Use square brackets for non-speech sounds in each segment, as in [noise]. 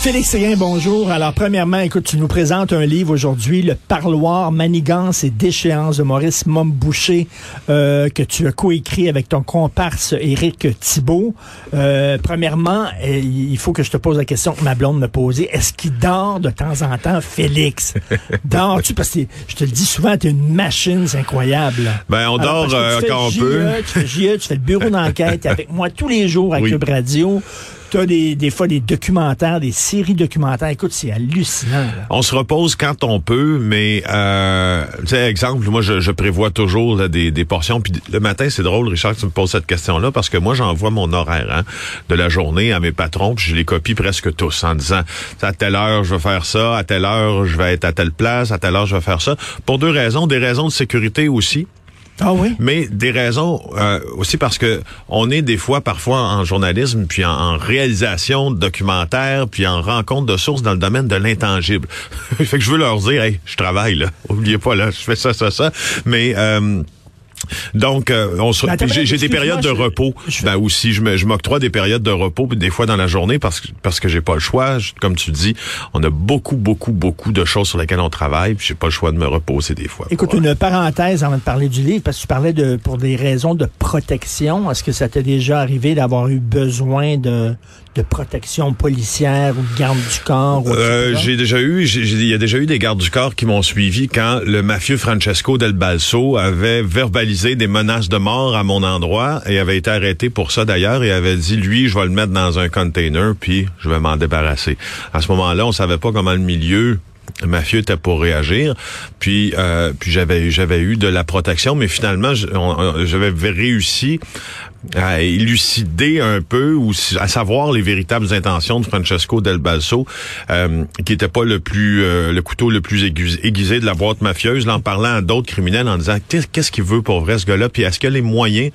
Félix Séguin, bonjour. Alors, premièrement, écoute, tu nous présentes un livre aujourd'hui, Le Parloir, Manigance et déchéance de Maurice Momboucher, euh, que tu as coécrit avec ton comparse Éric Thibault. Euh, premièrement, euh, il faut que je te pose la question que ma blonde me posait. Est-ce qu'il dort de temps en temps, Félix? [laughs] Dors-tu? Parce que je te le dis souvent, tu es une machine, c'est incroyable. Ben, on dort euh, quand on peut. Tu fais JE, tu fais le bureau d'enquête [laughs] avec moi tous les jours à Oui. Cube Radio. Tu as des, des fois des documentaires, des séries documentaires. Écoute, c'est hallucinant. On se repose quand on peut, mais euh, tu sais, exemple, moi je, je prévois toujours des, des portions. Puis le matin, c'est drôle, Richard, que tu me poses cette question-là, parce que moi j'envoie mon horaire hein, de la journée à mes patrons, puis je les copie presque tous en disant à telle heure je vais faire ça, à telle heure je vais être à telle place, à telle heure je vais faire ça. Pour deux raisons, des raisons de sécurité aussi. Ah oui? Mais des raisons euh, aussi parce que on est des fois, parfois en journalisme, puis en, réalisation de documentaires, puis en rencontre de sources dans le domaine de l'intangible. [laughs] fait que je veux leur dire, hey, je travaille là, oubliez pas là, je fais ça, ça, ça. Mais euh, donc, euh, on se, j'ai, j'ai des périodes de je- repos. je- Ben aussi, je, me, je m'octroie des périodes de repos, des fois dans la journée parce que parce que j'ai pas le choix. Comme tu dis, on a beaucoup, beaucoup, beaucoup de choses sur lesquelles on travaille, j'ai pas le choix de me reposer des fois. Écoute, Pour, euh, une parenthèse avant de parler du livre, parce que tu parlais de pour des raisons de protection. Est-ce que ça t'est déjà arrivé d'avoir eu besoin de, de protection policière ou de garde du corps? Euh, j'ai déjà eu, il y a déjà eu des gardes du corps qui m'ont suivi quand le mafieux Francesco Del Balso avait verbalisé des menaces de mort à mon endroit et avait été arrêté pour ça d'ailleurs et avait dit lui, je vais le mettre dans un container puis je vais m'en débarrasser. À ce moment-là, on savait pas comment le milieu mafieux était pour réagir. Puis, euh, puis j'avais j'avais eu de la protection, mais finalement, j'avais réussi à élucider un peu ou à savoir les véritables intentions de Francesco Del Balso, euh, qui était pas le plus euh, le couteau le plus aigu- aiguisé de la boîte mafieuse, là, en parlant à d'autres criminels en disant qu'est- qu'est-ce qu'il veut pour vrai ce gars-là, puis est-ce a les moyens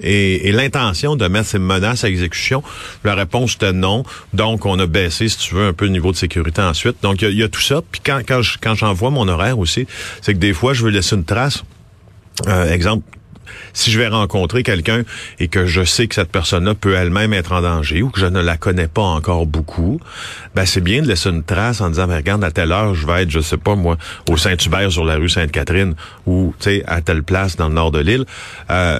et, l'intention de mettre ses menaces à exécution? La réponse était non. Donc on a baissé, si tu veux, un peu le niveau de sécurité ensuite. Donc il y a- tout ça. Puis quand quand j'envoie mon horaire aussi, c'est que des fois je veux laisser une trace. Euh, exemple, si je vais rencontrer quelqu'un et que je sais que cette personne-là peut elle-même être en danger ou que je ne la connais pas encore beaucoup, ben c'est bien de laisser une trace en disant, ben, regarde, à telle heure, je vais être, je sais pas moi, au Saint-Hubert sur la rue Sainte-Catherine ou, tu sais, à telle place dans le nord de l'île, euh,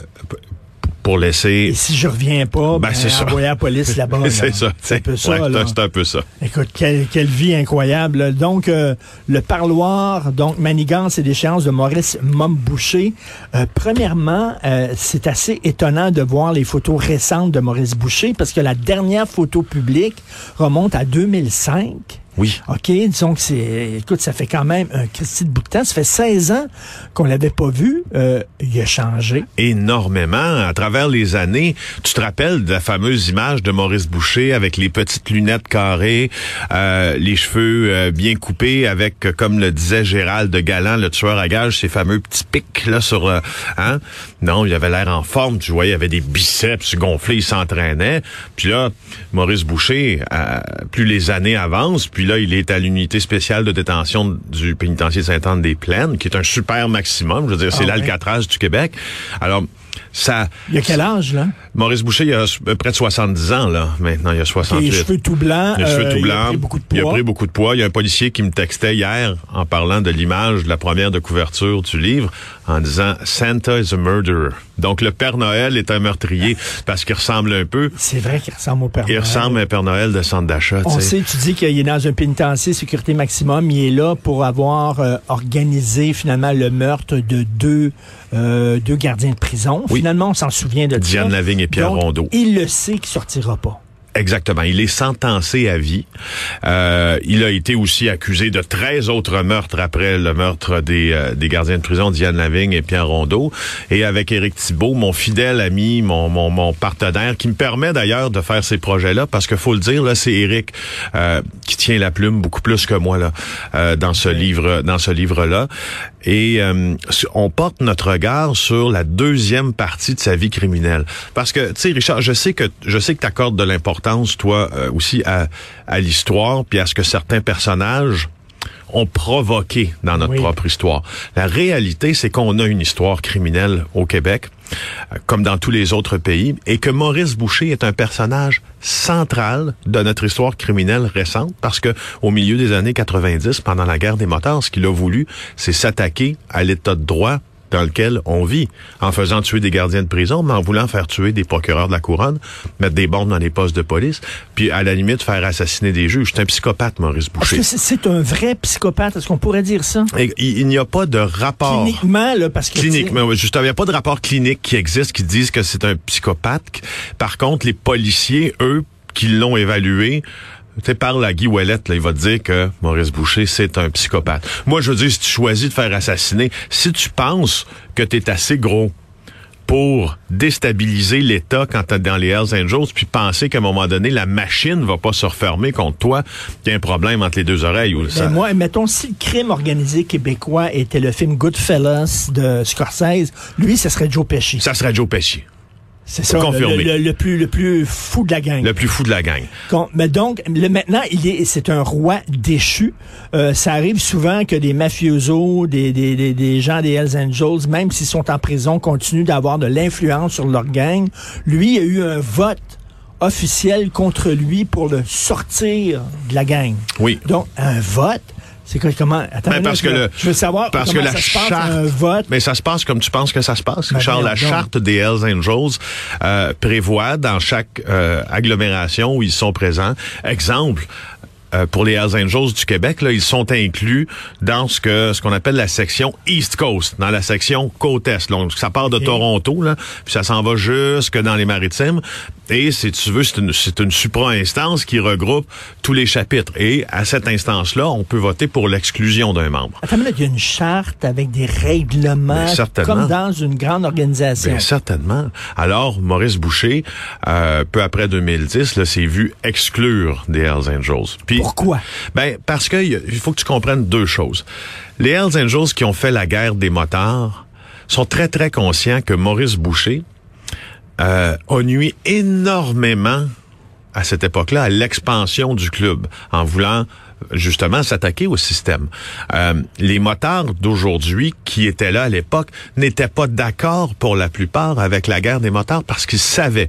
pour laisser... Et si je reviens pas, ben, Ben, envoyer la police là-bas. [laughs] là. c'est ça. C'est un peu ça. Ouais, c'est là. un- c'est un peu ça. Écoute, quelle, quelle vie incroyable. Donc, euh, le parloir, donc Manigance et déchéance de Maurice Momboucher. Euh, premièrement, euh, c'est assez étonnant de voir les photos récentes de Maurice Boucher parce que la dernière photo publique remonte à 2005. Oui. OK, disons que c'est... Écoute, ça fait quand même un Christy de bout de temps. Ça fait 16 ans qu'on l'avait pas vu. Euh, il a changé. énormément à travers les années. Tu te rappelles de la fameuse image de Maurice Boucher avec les petites lunettes carrées, euh, les cheveux euh, bien coupés avec, comme le disait Gérald de Galant, le tueur à gages, ces fameux petits pics là sur, euh, hein? Non, il avait l'air en forme. Tu voyais, il avait des biceps gonflés, il s'entraînait. Puis là, Maurice Boucher, euh, plus les années avancent, puis là, il est à l'unité spéciale de détention du pénitencier de Sainte-Anne-des-Plaines, qui est un super maximum. Je veux dire, c'est Ah ouais? l'Alcatraz du Québec. Alors, ça... Il a quel âge, là? Maurice Boucher, il a euh, près de 70 ans, là, maintenant. Il a Les 68. cheveux tout blancs. Il a les cheveux euh, tout Il a blancs. pris beaucoup de Il a poids. pris beaucoup de poids. Il y a un policier qui me textait hier en parlant de l'image de la première de couverture du livre en disant Santa is a murderer. Donc le Père Noël est un meurtrier parce qu'il ressemble un peu. C'est vrai qu'il ressemble au Père Il Noël. ressemble à un Père Noël de centre d'achat. On sait, tu dis qu'il est dans un pénitencier sécurité maximum. Il est là pour avoir euh, organisé finalement le meurtre de deux, euh, deux gardiens de prison. Oui. Finalement, on s'en souvient de Diane ça. Lavigne et Pierre Donc, Rondeau. Il le sait qu'il sortira pas. Exactement. Il est sentencé à vie. Euh, il a été aussi accusé de 13 autres meurtres après le meurtre des, euh, des gardiens de prison, Diane Lavigne et Pierre Rondeau. Et avec Éric Thibault, mon fidèle ami, mon, mon, mon partenaire, qui me permet d'ailleurs de faire ces projets-là, parce que faut le dire, là, c'est Éric euh, qui tient la plume beaucoup plus que moi là euh, dans ce livre, dans ce livre-là. Et euh, on porte notre regard sur la deuxième partie de sa vie criminelle, parce que tu sais, Richard, je sais que je sais que t'accordes de l'importance toi euh, aussi à, à l'histoire puis à ce que certains personnages ont provoqué dans notre propre histoire. La réalité, c'est qu'on a une histoire criminelle au Québec, euh, comme dans tous les autres pays, et que Maurice Boucher est un personnage central de notre histoire criminelle récente, parce que au milieu des années 90, pendant la guerre des motards, ce qu'il a voulu, c'est s'attaquer à l'état de droit dans lequel on vit, en faisant tuer des gardiens de prison, mais en voulant faire tuer des procureurs de la couronne, mettre des bombes dans les postes de police, puis à la limite faire assassiner des juges. C'est un psychopathe, Maurice Boucher. Est-ce que c'est un vrai psychopathe? Est-ce qu'on pourrait dire ça? il, n'y a pas de rapport. Cliniquement, là, parce que... Cliniquement, justement, il n'y a pas de rapport clinique qui existe qui disent que c'est un psychopathe. Par contre, les policiers, eux, qui l'ont évalué, tu sais, parle à Guy Ouellet, là, il va te dire que Maurice Boucher, c'est un psychopathe. Moi, je veux dire, si tu choisis de faire assassiner, si tu penses que tu es assez gros pour déstabiliser l'État quand t'es dans les Hells Angels, puis penser qu'à un moment donné, la machine va pas se refermer contre toi, qu'il y a un problème entre les deux oreilles. Ou ça... moi, mettons, si le crime organisé québécois était le film Goodfellas de Scorsese, lui, ce serait Joe Pesci. Ça serait Joe Pesci. C'est ça, le, plus, le plus fou de la gang. Le plus fou de la gang. mais donc, le, maintenant, il est, c'est un roi déchu. Euh, ça arrive souvent que des mafiosos, des, des, des, des, gens des Hells Angels, même s'ils sont en prison, continuent d'avoir de l'influence sur leur gang. Lui, il a eu un vote officiel contre lui pour le sortir de la gang. Oui. Donc, un vote. C'est comment Attends, ben, parce que le, je veux savoir parce que la ça charte, se passe, un vote. Mais ça se passe comme tu penses que ça se passe. Ben, Charles, la charte des Hells Angels euh, prévoit dans chaque euh, agglomération où ils sont présents, exemple, euh, pour les Hells Angels du Québec, là, ils sont inclus dans ce que ce qu'on appelle la section East Coast, dans la section côte est. Donc ça part de Toronto, là, puis ça s'en va jusque dans les Maritimes. Et si tu veux, c'est une, c'est une supra-instance qui regroupe tous les chapitres. Et à cette instance-là, on peut voter pour l'exclusion d'un membre. Attends, il y a une charte avec des règlements, comme dans une grande organisation. Bien, certainement. Alors, Maurice Boucher, euh, peu après 2010, là, s'est vu exclure des Hells Angels. Puis, Pourquoi? Ben, parce que il faut que tu comprennes deux choses. Les Hells Angels qui ont fait la guerre des motards sont très, très conscients que Maurice Boucher, euh, a nuit énormément à cette époque-là à l'expansion du club en voulant justement s'attaquer au système. Euh, les motards d'aujourd'hui qui étaient là à l'époque n'étaient pas d'accord pour la plupart avec la guerre des motards parce qu'ils savaient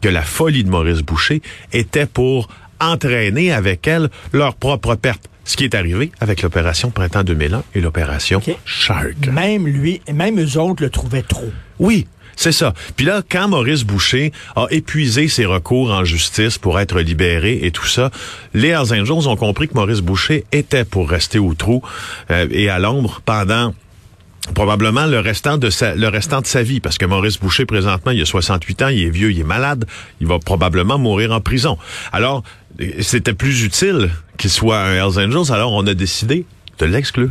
que la folie de Maurice Boucher était pour entraîner avec elle leur propre perte. Ce qui est arrivé avec l'opération Printemps 2001 et l'opération Shark. Même lui, même eux autres le trouvaient trop. Oui, c'est ça. Puis là, quand Maurice Boucher a épuisé ses recours en justice pour être libéré et tout ça, les Hells Angels ont compris que Maurice Boucher était pour rester au trou euh, et à l'ombre pendant probablement le restant de sa le restant de sa vie parce que Maurice Boucher présentement il a 68 ans, il est vieux, il est malade, il va probablement mourir en prison. Alors c'était plus utile qu'il soit un Hells Angels, alors on a décidé de l'exclure.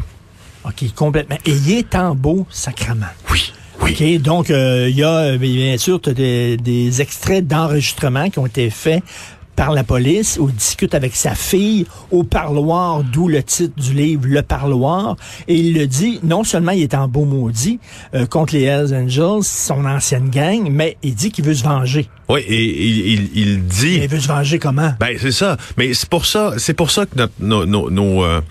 OK, complètement. Et il est en beau sacrement. Oui. OK, donc euh, il y a euh, bien sûr des, des extraits d'enregistrement qui ont été faits par la police, où il discute avec sa fille au parloir, d'où le titre du livre, Le parloir. Et il le dit, non seulement il est en beau maudit euh, contre les Hells Angels, son ancienne gang, mais il dit qu'il veut se venger. Oui, et il, il, dit... il veut se venger comment? Ben, c'est ça. Mais c'est pour ça, c'est pour ça que notre, nos, nos, nos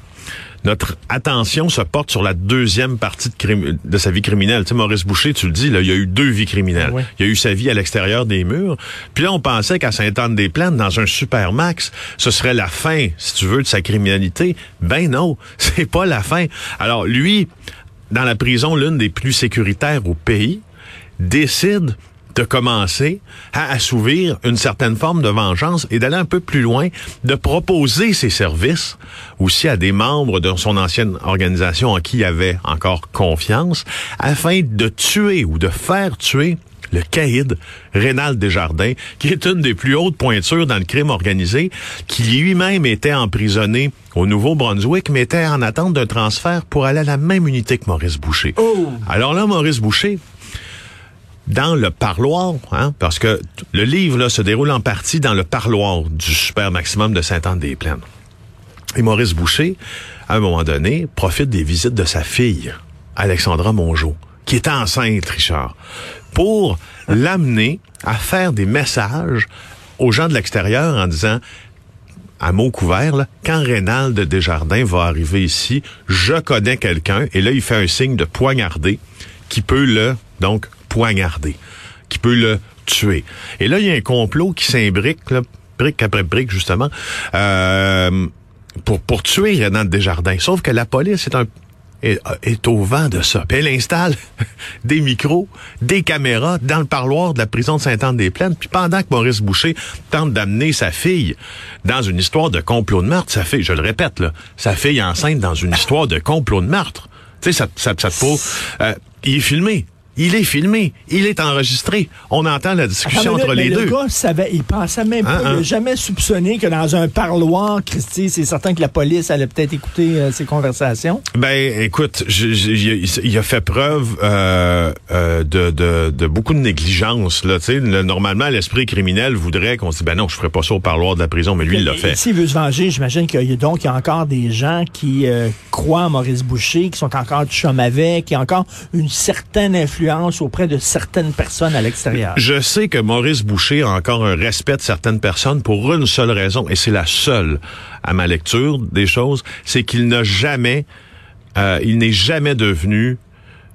notre attention se porte sur la deuxième partie de, de sa vie criminelle. Tu sais, Maurice Boucher, tu le dis, là, il y a eu deux vies criminelles. Il y a eu sa vie à l'extérieur des murs. Puis là, on pensait qu'à Sainte-Anne-des-Plaines, dans un supermax, ce serait la fin, si tu veux, de sa criminalité. Ben non, [laughs] c'est pas la fin. Alors, lui, dans la prison, l'une des plus sécuritaires au pays, décide de commencer à assouvir une certaine forme de vengeance et d'aller un peu plus loin, de proposer ses services aussi à des membres de son ancienne organisation en qui il avait encore confiance, afin de tuer ou de faire tuer le caïd Rénal Desjardins, qui est une des plus hautes pointures dans le crime organisé, qui lui-même était emprisonné au Nouveau-Brunswick, mais était en attente d'un transfert pour aller à la même unité que Maurice Boucher. Oh. Alors là, Maurice Boucher, dans le parloir, hein, parce que le livre se déroule en partie dans le parloir du super maximum de Sainte-Anne-des-Plaines. Et Maurice Boucher, à un moment donné, profite des visites de sa fille, Alexandra Mongeau, qui est enceinte, Richard, pour l'amener à faire des messages aux gens de l'extérieur en disant à mots couverts, quand Rénald Desjardins va arriver ici, je connais quelqu'un, et là, il fait un signe de poignarder, qui peut le, donc, poignarder, qui peut le tuer. Et là, il y a un complot qui s'imbrique, brique après brique, justement, euh, pour, pour tuer Rénald Desjardins. Sauf que la police est un est, au vent de ça. Puis elle installe [laughs] des micros, des caméras dans le parloir de la prison de Sainte-Anne-des-Plaines. Puis pendant que Maurice Boucher tente d'amener sa fille dans une histoire de complot de meurtre, sa fille, je le répète, là, sa fille enceinte dans une histoire de complot de meurtre. Tu sais, ça, ça, ça te faut... Euh, il est filmé. Il est filmé, il est enregistré. On entend la discussion entre les deux. Le gars savait, il pensait même pas, il n'a hein? jamais soupçonné que dans un parloir, Christy, c'est certain que la police allait peut-être écouter euh, ces conversations. Ben, écoute, il a fait preuve euh, euh, de, de, de, beaucoup de négligence. Là, le, normalement, l'esprit criminel voudrait qu'on se dise, ben non, je ferais pas ça au parloir de la prison, mais lui, il l'a fait. S'il veut se venger, j'imagine qu'il y a donc il y a encore des gens qui croient à Maurice Boucher, qui sont encore du chum avec, qui ont encore une certaine influence auprès de certaines personnes à l'extérieur. Je sais que Maurice Boucher a encore un respect de certaines personnes pour une seule raison, et c'est la seule à ma lecture des choses, c'est qu'il n'a jamais, euh, il n'est jamais devenu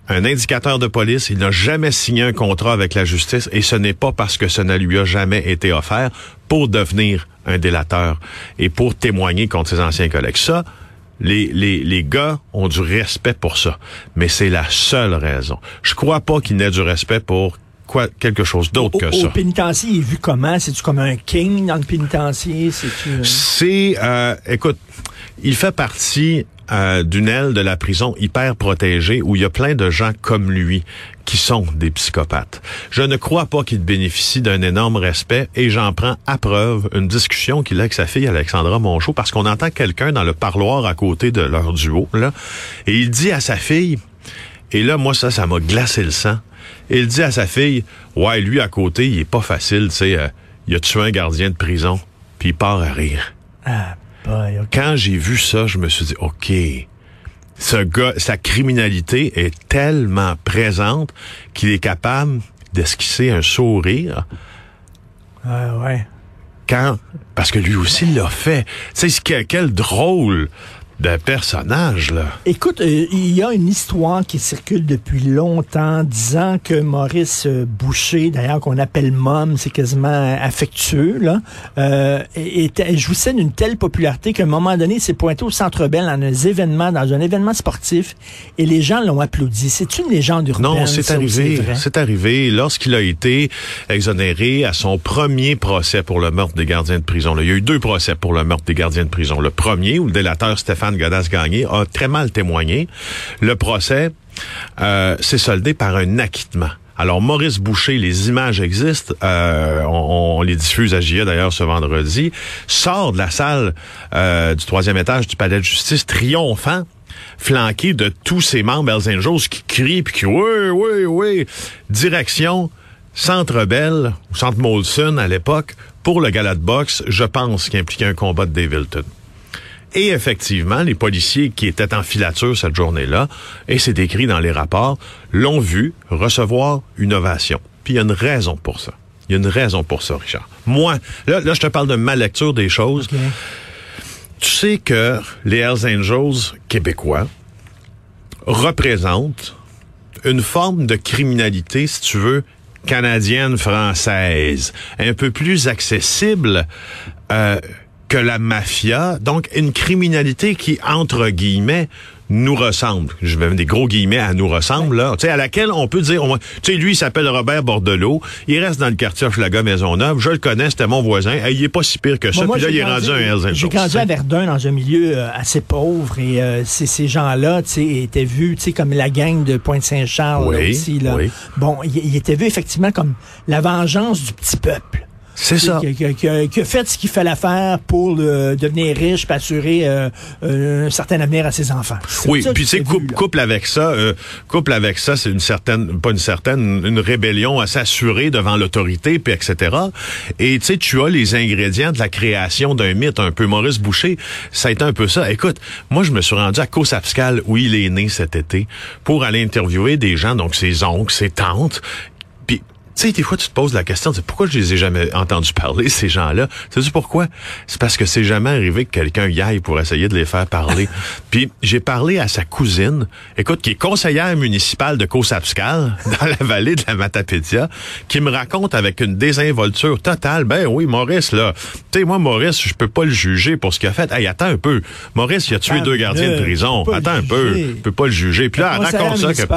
un indicateur de police, il n'a jamais signé un contrat avec la justice et ce n'est pas parce que ça ne lui a jamais été offert pour devenir un délateur et pour témoigner contre ses anciens collègues. Ça, les, les, les gars ont du respect pour ça. Mais c'est la seule raison. Je crois pas qu'il n'ait du respect pour quoi, quelque chose d'autre que ça. Au pénitencier, il est vu comment? C'est-tu comme un king dans le pénitencier? C'est, euh, écoute, il fait partie euh, d'une aile de la prison hyper protégée où il y a plein de gens comme lui qui sont des psychopathes. Je ne crois pas qu'il bénéficie d'un énorme respect et j'en prends à preuve une discussion qu'il a avec sa fille Alexandra Monchot parce qu'on entend quelqu'un dans le parloir à côté de leur duo là et il dit à sa fille et là moi ça ça m'a glacé le sang. Il dit à sa fille "Ouais, lui à côté, il est pas facile, tu sais, euh, il a tué un gardien de prison?" Puis il part à rire. Ah. Quand j'ai vu ça, je me suis dit, OK, ce gars, sa criminalité est tellement présente qu'il est capable d'esquisser un sourire. Ouais, ouais. Quand, parce que lui aussi l'a fait. Tu sais, quel drôle de personnage, là. Écoute, euh, il y a une histoire qui circule depuis longtemps disant que Maurice euh, Boucher, d'ailleurs qu'on appelle Mom, c'est quasiment affectueux, là, euh, jouissait d'une telle popularité qu'à un moment donné, il s'est pointé au Centre Bell dans un événement, dans un événement sportif, et les gens l'ont applaudi. C'est une légende urbaine. Non, c'est arrivé. C'est arrivé lorsqu'il a été exonéré à son premier procès pour le meurtre des gardiens de prison. Là, il y a eu deux procès pour le meurtre des gardiens de prison. Le premier, où le délateur Stéphane Stéphane Godas-Gagné a très mal témoigné. Le procès euh, s'est soldé par un acquittement. Alors, Maurice Boucher, les images existent, euh, on, les diffuse à GIA d'ailleurs ce vendredi, sort de la salle euh, du troisième étage du palais de justice triomphant, flanqué de tous ses membres Hells Angels qui crient puis qui oui, oui, oui, direction Centre Bell, ou Centre Molson à l'époque, pour le gala de boxe, je pense, qui impliquait un combat de Davilton. Et effectivement, les policiers qui étaient en filature cette journée-là, et c'est écrit dans les rapports, l'ont vu recevoir une ovation. Puis il y a une raison pour ça. Il y a une raison pour ça, Richard. Moi, là, là je te parle de ma lecture des choses. Tu sais que les Hells Angels québécois représentent une forme de criminalité, si tu veux, canadienne, française, un peu plus accessible euh, que la mafia, donc une criminalité qui, entre guillemets, nous ressemble. Je mets des gros guillemets à nous ressemble, là. Tu sais, à laquelle on peut dire, tu sais, lui, il s'appelle Robert Bordelot. Il reste dans le quartier Maison Maisonneuve. Je le connais, c'était mon voisin. il est pas si pire que ça. Puis là, il est rendu un J'ai grandi à Verdun, dans un milieu euh, assez pauvre. Et euh, ces gens-là, tu sais, étaient vus, tu sais, comme la gang de Pointe-Saint-Charles, aussi, là. Bon, ils étaient vus effectivement comme la vengeance du petit peuple. C'est ça. Qui, a fait ce qu'il fallait faire pour devenir riche, et assurer euh, un certain avenir à ses enfants. Oui, puis c'est couple, couple avec ça, euh, couple avec ça, c'est une certaine, pas une certaine, une rébellion à s'assurer devant l'autorité, puis etc. Et tu sais, tu as les ingrédients de la création d'un mythe un peu. Maurice Boucher, ça a été un peu ça. Écoute, moi je me suis rendu à Cossapscal où il est né cet été pour aller interviewer des gens, donc ses oncles, ses tantes, sais, des fois, tu te poses la question, pourquoi je les ai jamais entendus parler, ces gens-là? Tu sais pourquoi? C'est parce que c'est jamais arrivé que quelqu'un y aille pour essayer de les faire parler. [laughs] Puis, j'ai parlé à sa cousine, écoute, qui est conseillère municipale de Cossapscal, [laughs] dans la vallée de la Matapédia, qui me raconte avec une désinvolture totale, ben oui, Maurice, là, tu sais, moi, Maurice, je peux pas le juger pour ce qu'il a fait. Hey, attends un peu. Maurice, il a tué deux gardiens de prison. Attends un peu. Je peux pas le juger. Puis là, elle raconte ça que...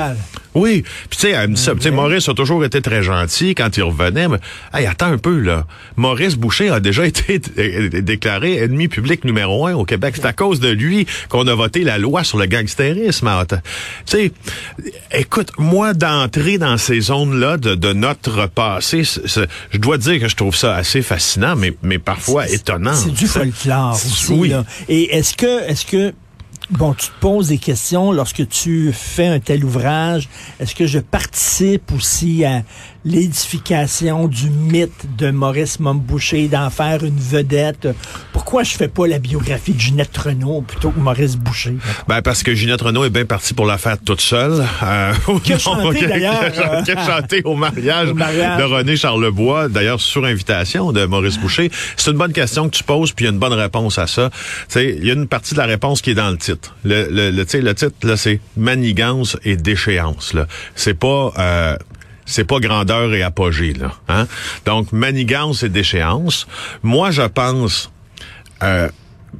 Oui. Puis tu sais, elle me dit ça. Tu sais, Maurice a toujours été très gentil quand il revenait. Mais, hey, attends un peu, là. Maurice Boucher a déjà [laughs] été déclaré ennemi public numéro un au Québec. C'est à cause de lui qu'on a voté la loi sur le gangstérisme. Tu sais, écoute, moi, d'entrer dans ces zones-là de, de, notre passé, je dois dire que je trouve ça assez fascinant, mais, mais parfois étonnant. C'est du folklore aussi. Oui. Là. Et est-ce que, est-ce que Bon, tu te poses des questions lorsque tu fais un tel ouvrage. Est-ce que je participe aussi à l'édification du mythe de Maurice Momboucher, d'en faire une vedette? Pourquoi je fais pas la biographie de Ginette Renault plutôt que Maurice Boucher? Ben parce que Ginette Renault est bien partie pour la faire toute seule. Euh, qui a chanté [laughs] d'ailleurs. Qui a [laughs] chanté au mariage, de René Charlebois, d'ailleurs sur invitation de Maurice Boucher. C'est une bonne question que tu poses, puis il y a une bonne réponse à ça. Il y a une partie de la réponse qui est dans le titre. Le, le, le, le titre, là, c'est manigance et déchéance. Là. C'est pas... Euh, c'est pas grandeur et apogée, là. Hein? Donc, manigance et déchéance. Moi, je pense... Euh,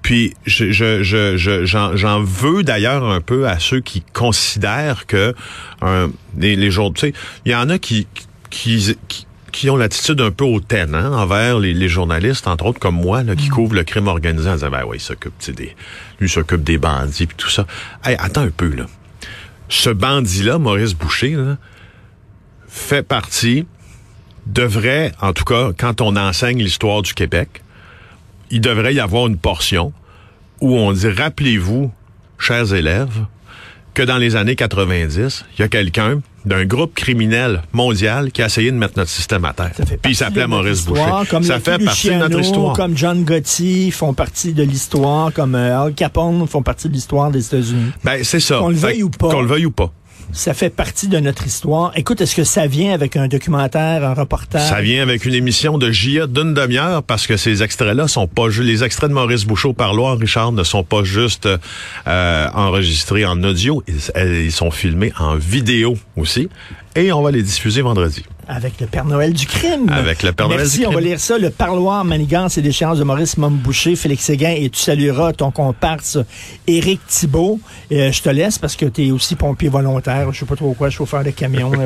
puis je, je, je, j'en, veux d'ailleurs un peu à ceux qui considèrent que euh, les, les jours, tu sais, il y en a qui, qui, qui qui ont l'attitude un peu hautaine hein, envers les, journalistes, entre autres comme moi, là, qui mm. couvrent le crime organisé en disant ben ouais, il s'occupe des. Lui s'occupe des bandits puis tout ça. Hey, attends un peu, là. Ce bandit-là, Maurice Boucher, là, fait partie, devrait, en tout cas, quand on enseigne l'histoire du Québec, il devrait y avoir une portion où on dit rappelez-vous, chers élèves, que dans les années 90, il y a quelqu'un d'un groupe criminel mondial qui a essayé de mettre notre système à terre. Puis il s'appelait Maurice Boucher. Comme ça fait partie de notre histoire. Comme John Gotti font partie de l'histoire, comme euh, Al Capone font partie de l'histoire des États-Unis. Ben c'est ça. Qu'on le veuille ou pas. Qu'on le veuille ou pas ça fait partie de notre histoire. Écoute, est-ce que ça vient avec un documentaire, un reportage? Ça vient avec une émission de JA d'une demi-heure parce que ces extraits-là sont pas juste... Les extraits de Maurice Bouchot parloir, Richard, ne sont pas juste euh, enregistrés en audio. ils sont filmés en vidéo aussi. Et on va les diffuser vendredi. Avec le Père Noël du crime. Avec le Père Noël du crime. on va lire ça. Le parloir, manigance et déchéance de Maurice Momboucher, Félix Séguin, et tu salueras ton comparse Éric Thibault. Euh, je te laisse parce que tu es aussi pompier volontaire. Je sais pas trop quoi, chauffeur de camion. [laughs]